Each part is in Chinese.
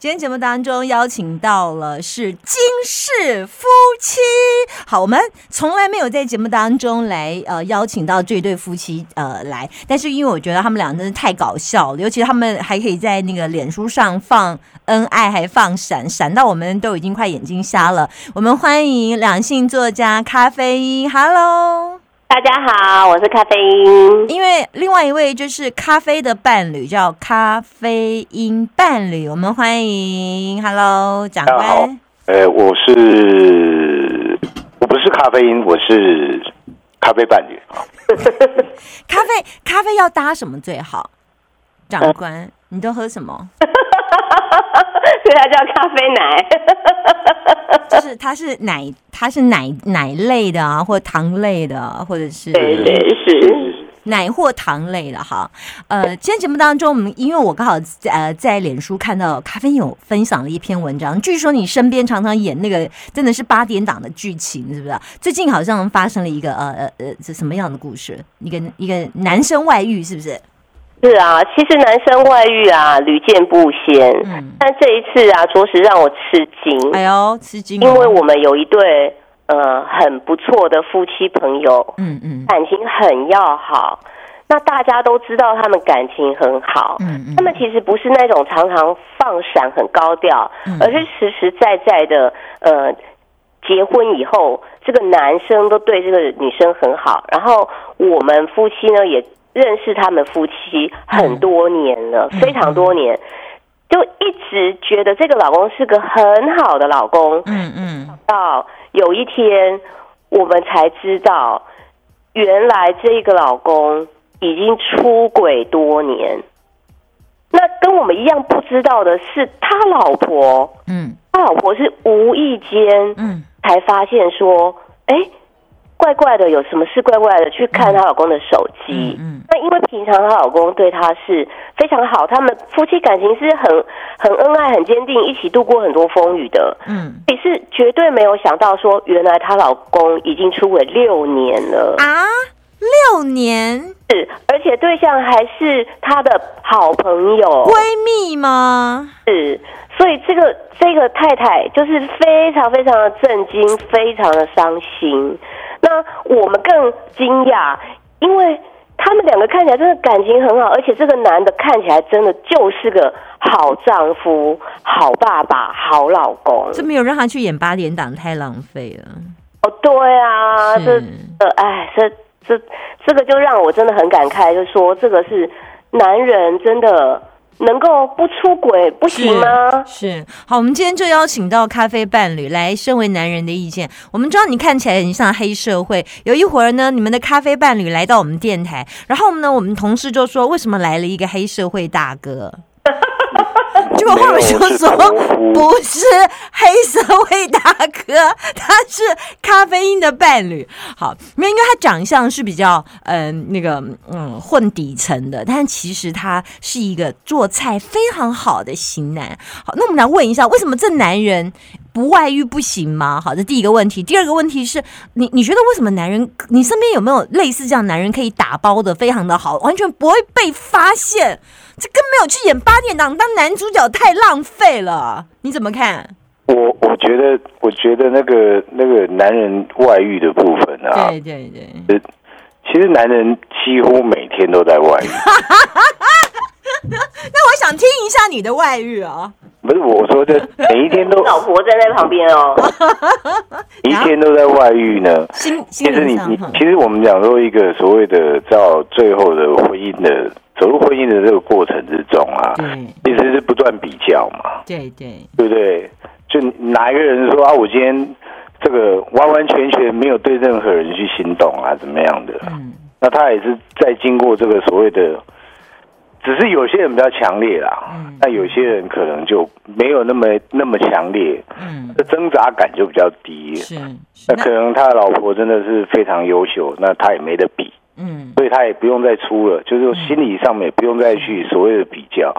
今天节目当中邀请到了是金氏夫妻，好，我们从来没有在节目当中来呃邀请到这对夫妻呃来，但是因为我觉得他们俩真的太搞笑了，尤其他们还可以在那个脸书上放恩爱，还放闪，闪到我们都已经快眼睛瞎了。我们欢迎两性作家咖啡因，Hello。大家好，我是咖啡因。因为另外一位就是咖啡的伴侣，叫咖啡因伴侣，我们欢迎，Hello，长官。呃，我是我不是咖啡因，我是咖啡伴侣。咖啡咖啡要搭什么最好？长官，你都喝什么？所以它叫咖啡奶。就是它是奶，它是奶奶类的啊，或糖类的，或者是对对是奶或糖类的哈。呃，今天节目当中，我们因为我刚好呃在脸书看到咖啡友分享了一篇文章，据说你身边常常演那个真的是八点档的剧情，是不是？最近好像发生了一个呃呃呃是什么样的故事？一个一个男生外遇，是不是？是啊，其实男生外遇啊屡见不鲜，嗯，但这一次啊，着实让我吃惊。哎呦，吃惊！因为我们有一对呃很不错的夫妻朋友，嗯嗯，感情很要好。那大家都知道他们感情很好，嗯嗯，他们其实不是那种常常放闪很高调，而是实实在在的呃结婚以后，这个男生都对这个女生很好，然后我们夫妻呢也。认识他们夫妻很多年了，非常多年，就一直觉得这个老公是个很好的老公。嗯嗯。到有一天，我们才知道，原来这个老公已经出轨多年。那跟我们一样不知道的是，他老婆，嗯，他老婆是无意间，嗯，才发现说，哎。怪怪的，有什么事怪怪的？去看她老公的手机。嗯，那因为平常她老公对她是非常好，他们夫妻感情是很很恩爱、很坚定，一起度过很多风雨的。嗯，也是绝对没有想到说，原来她老公已经出轨六年了啊！六年是，而且对象还是她的好朋友、闺蜜吗？是，所以这个这个太太就是非常非常的震惊，非常的伤心。那我们更惊讶，因为他们两个看起来真的感情很好，而且这个男的看起来真的就是个好丈夫、好爸爸、好老公。这没有让他去演八点档，太浪费了。哦，对啊，这呃，哎，这这这个就让我真的很感慨，就说这个是男人真的。能够不出轨不行吗？是好，我们今天就邀请到咖啡伴侣来，身为男人的意见。我们知道你看起来很像黑社会。有一会儿呢，你们的咖啡伴侣来到我们电台，然后呢，我们同事就说：“为什么来了一个黑社会大哥？”结果后面就说不是黑社会大哥，他是咖啡因的伴侣。好，没有因为他长相是比较嗯那个嗯混底层的，但其实他是一个做菜非常好的型男。好，那我们来问一下，为什么这男人不外遇不行吗？好，这第一个问题。第二个问题是你你觉得为什么男人你身边有没有类似这样男人可以打包的非常的好，完全不会被发现？这更没有去演八点档当男主角太浪费了，你怎么看？我我觉得，我觉得那个那个男人外遇的部分啊，对对对，其实男人几乎每天都在外遇。那我想听一下你的外遇啊！不是我说的，每一天都 老婆站在旁边哦，一天都在外遇呢。其实你你其实我们讲说一个所谓的到最后的婚姻的。走入婚姻的这个过程之中啊，其实是不断比较嘛，对对，对不对？就哪一个人说啊，我今天这个完完全全没有对任何人去心动啊，怎么样的？嗯，那他也是在经过这个所谓的，只是有些人比较强烈啦，嗯，那有些人可能就没有那么那么强烈，嗯，这挣扎感就比较低，是，那可能他的老婆真的是非常优秀，那他也没得比。嗯，所以他也不用再出了，就是说心理上面也不用再去所谓的比较，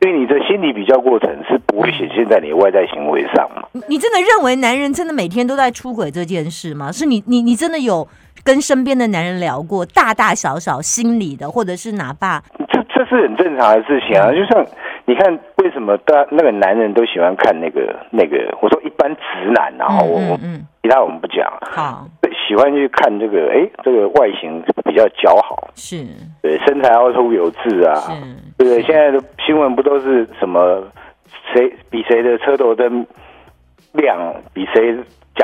因为你的心理比较过程是不会显现在你的外在行为上嘛。你真的认为男人真的每天都在出轨这件事吗？是你你你真的有跟身边的男人聊过大大小小心理的，或者是哪怕是很正常的事情啊。就像你看为什么大那个男人都喜欢看那个那个？我说一般直男啊，我我其他我们不讲。好，喜欢去看这个，哎，这个外形比较姣好，是对身材凹凸有致啊，对不对？现在的新闻不都是什么谁比谁的车头灯亮，比谁？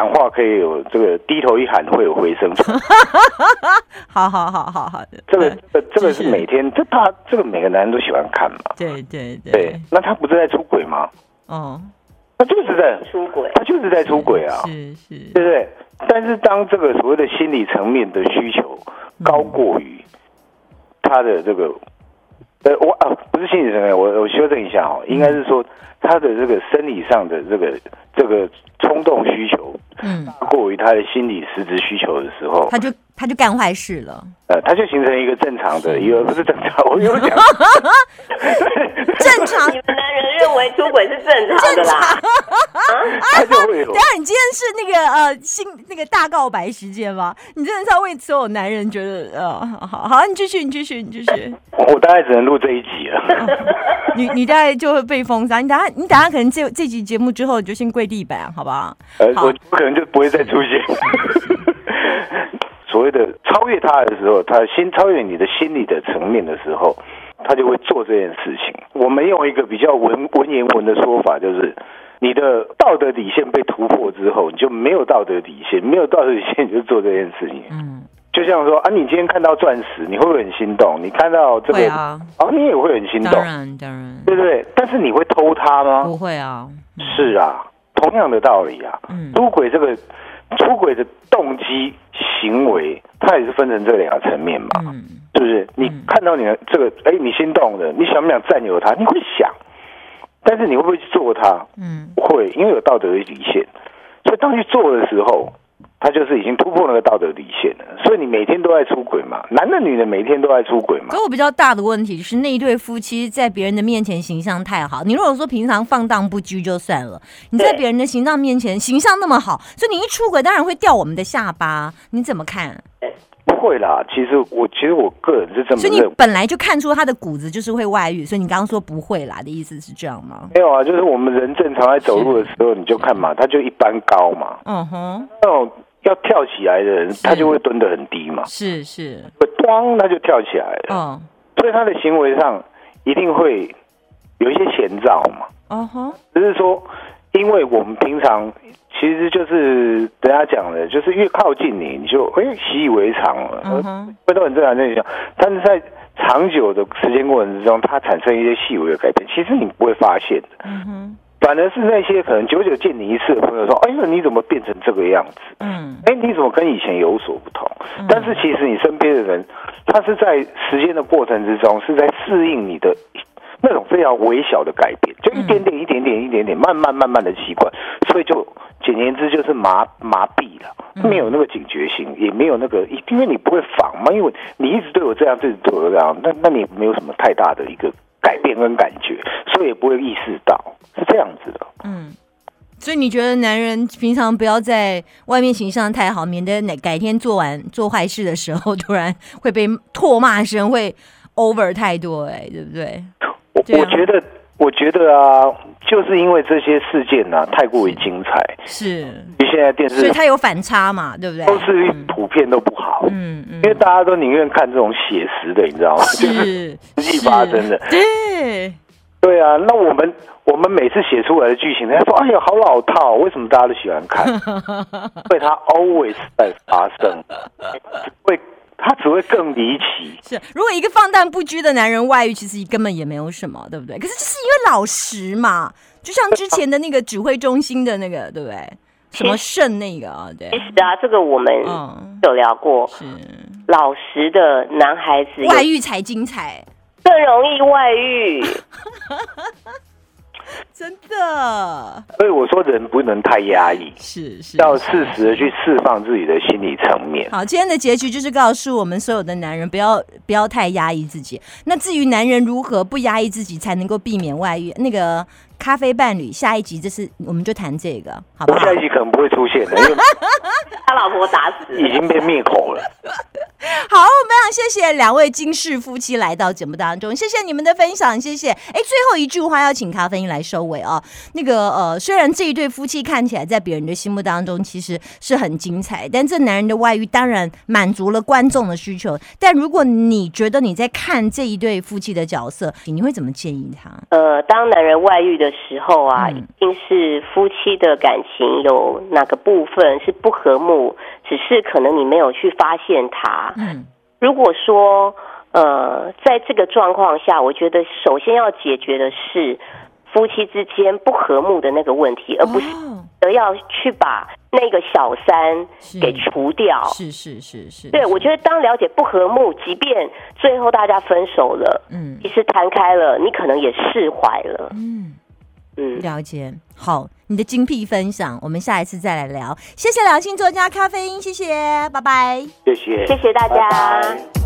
讲话可以有这个低头一喊会有回声，好好好好好的，这个这这个是每天这他这个每个男人都喜欢看嘛，对对对，那他不是在出轨吗？哦，他就是在出轨，他就是在出轨啊，是是，对不对？但是当这个所谓的心理层面的需求高过于他的这个，呃，我啊不是心理层面，我我修正一下哦，应该是说他的这个生理上的这个这个冲动需求。嗯，大过于他的心理实质需求的时候，他就他就干坏事了。呃，他就形成一个正常的，一个不是正常，我有讲正常。你们男人认为出轨是正常的啦，他就会有。等下，你今天是那个呃新那个大告白时间吗？你真的是要为所有男人觉得呃好好，你继续，你继续，你继续。我大概只能录这一集了。你你大概就会被封杀。你等下你等下可能这这集节目之后，你就先跪地板，好不好？呃，我不可能就不会再出现。所谓的超越他的时候，他先超越你的心理的层面的时候，他就会做这件事情。我们用一个比较文文言文的说法，就是你的道德底线被突破之后，你就没有道德底线，没有道德底线你就做这件事情。嗯，就像说啊，你今天看到钻石，你会不会很心动？你看到这个啊，你也会很心动，当然当然，对不对？但是你会偷它吗？不会啊，是啊，同样的道理啊，嗯出轨这个。出轨的动机行为，它也是分成这两个层面嘛，嗯是不是？你看到你的这个，哎，你心动的，你想不想占有它？你会想，但是你会不会去做它？嗯，不会，因为有道德的底线，所以当去做的时候。他就是已经突破那个道德底线了，所以你每天都在出轨嘛，男的女的每天都在出轨嘛。可我比较大的问题是那一对夫妻在别人的面前形象太好，你如果说平常放荡不羁就算了，你在别人的形象面前形象那么好，所以你一出轨当然会掉我们的下巴，你怎么看？不会啦，其实我其实我个人是这么，所以你本来就看出他的骨子就是会外遇，所以你刚刚说不会啦的意思是这样吗？没有啊，就是我们人正常在走路的时候，你就看嘛，他就一般高嘛，嗯哼，那种。要跳起来的人，他就会蹲得很低嘛。是是，咣，他就跳起来了。嗯，所以他的行为上一定会有一些前兆嘛。嗯哼，只是说，因为我们平常其实就是人家讲的，就是越靠近你，你就哎习以为常了。嗯哼，会都很正常现象。但是在长久的时间过程之中，它产生一些细微的改变，其实你不会发现的。嗯哼。反而是那些可能久久见你一次的朋友说：“哎呦，你怎么变成这个样子？嗯，哎，你怎么跟以前有所不同？但是其实你身边的人，他是在时间的过程之中，是在适应你的那种非常微小的改变，就一点点、一点点、一点点，慢慢、慢慢的习惯，所以就简言之就是麻麻痹了，没有那个警觉性，也没有那个，因为你不会防嘛，因为你一直对我这样，一直对我这样，那那你没有什么太大的一个。”改变跟感觉，所以也不会意识到是这样子的。嗯，所以你觉得男人平常不要在外面形象太好，免得哪改天做完做坏事的时候，突然会被唾骂声会 over 太多，哎，对不对？我我觉得，我觉得啊，就是因为这些事件呢，太过于精彩，是。现在电视，所以它有反差嘛，对不对？都是普遍都不好，嗯嗯，因为大家都宁愿看这种写实的，你知道吗？就是实际发生的，对对啊。那我们我们每次写出来的剧情，人家说：“哎呀，好老套，为什么大家都喜欢看？” 因为它 always 在发生，会它只会更离奇。是，如果一个放荡不羁的男人外遇，其实根本也没有什么，对不对？可是就是因为老实嘛，就像之前的那个指挥中心的那个，对不对？什么肾那个啊？对，其实啊，这个我们有聊过。是老实的男孩子外遇才精彩，更容易外遇。真的。所以我说，人不能太压抑，是是，要适时的去释放自己的心理层面。好，今天的结局就是告诉我们所有的男人，不要不要太压抑自己。那至于男人如何不压抑自己，才能够避免外遇，那个。咖啡伴侣，下一集就是我们就谈这个，好吧？下一集可能不会出现的，因为 他老婆打死，已经被灭口了。好，我们要谢谢两位金氏夫妻来到节目当中，谢谢你们的分享，谢谢。哎，最后一句话要请咖啡因来收尾哦。那个呃，虽然这一对夫妻看起来在别人的心目当中其实是很精彩，但这男人的外遇当然满足了观众的需求。但如果你觉得你在看这一对夫妻的角色，你会怎么建议他？呃，当男人外遇的时候啊，一定是夫妻的感情有哪个部分是不和睦，只是可能你没有去发现它。嗯，如果说呃，在这个状况下，我觉得首先要解决的是夫妻之间不和睦的那个问题，而不是而要去把那个小三给除掉。是是是是，对我觉得当了解不和睦，即便最后大家分手了，嗯，其实谈开了，你可能也释怀了。嗯嗯，了解。好，你的精辟分享，我们下一次再来聊。谢谢两性作家咖啡因，谢谢，拜拜，谢谢，谢谢大家。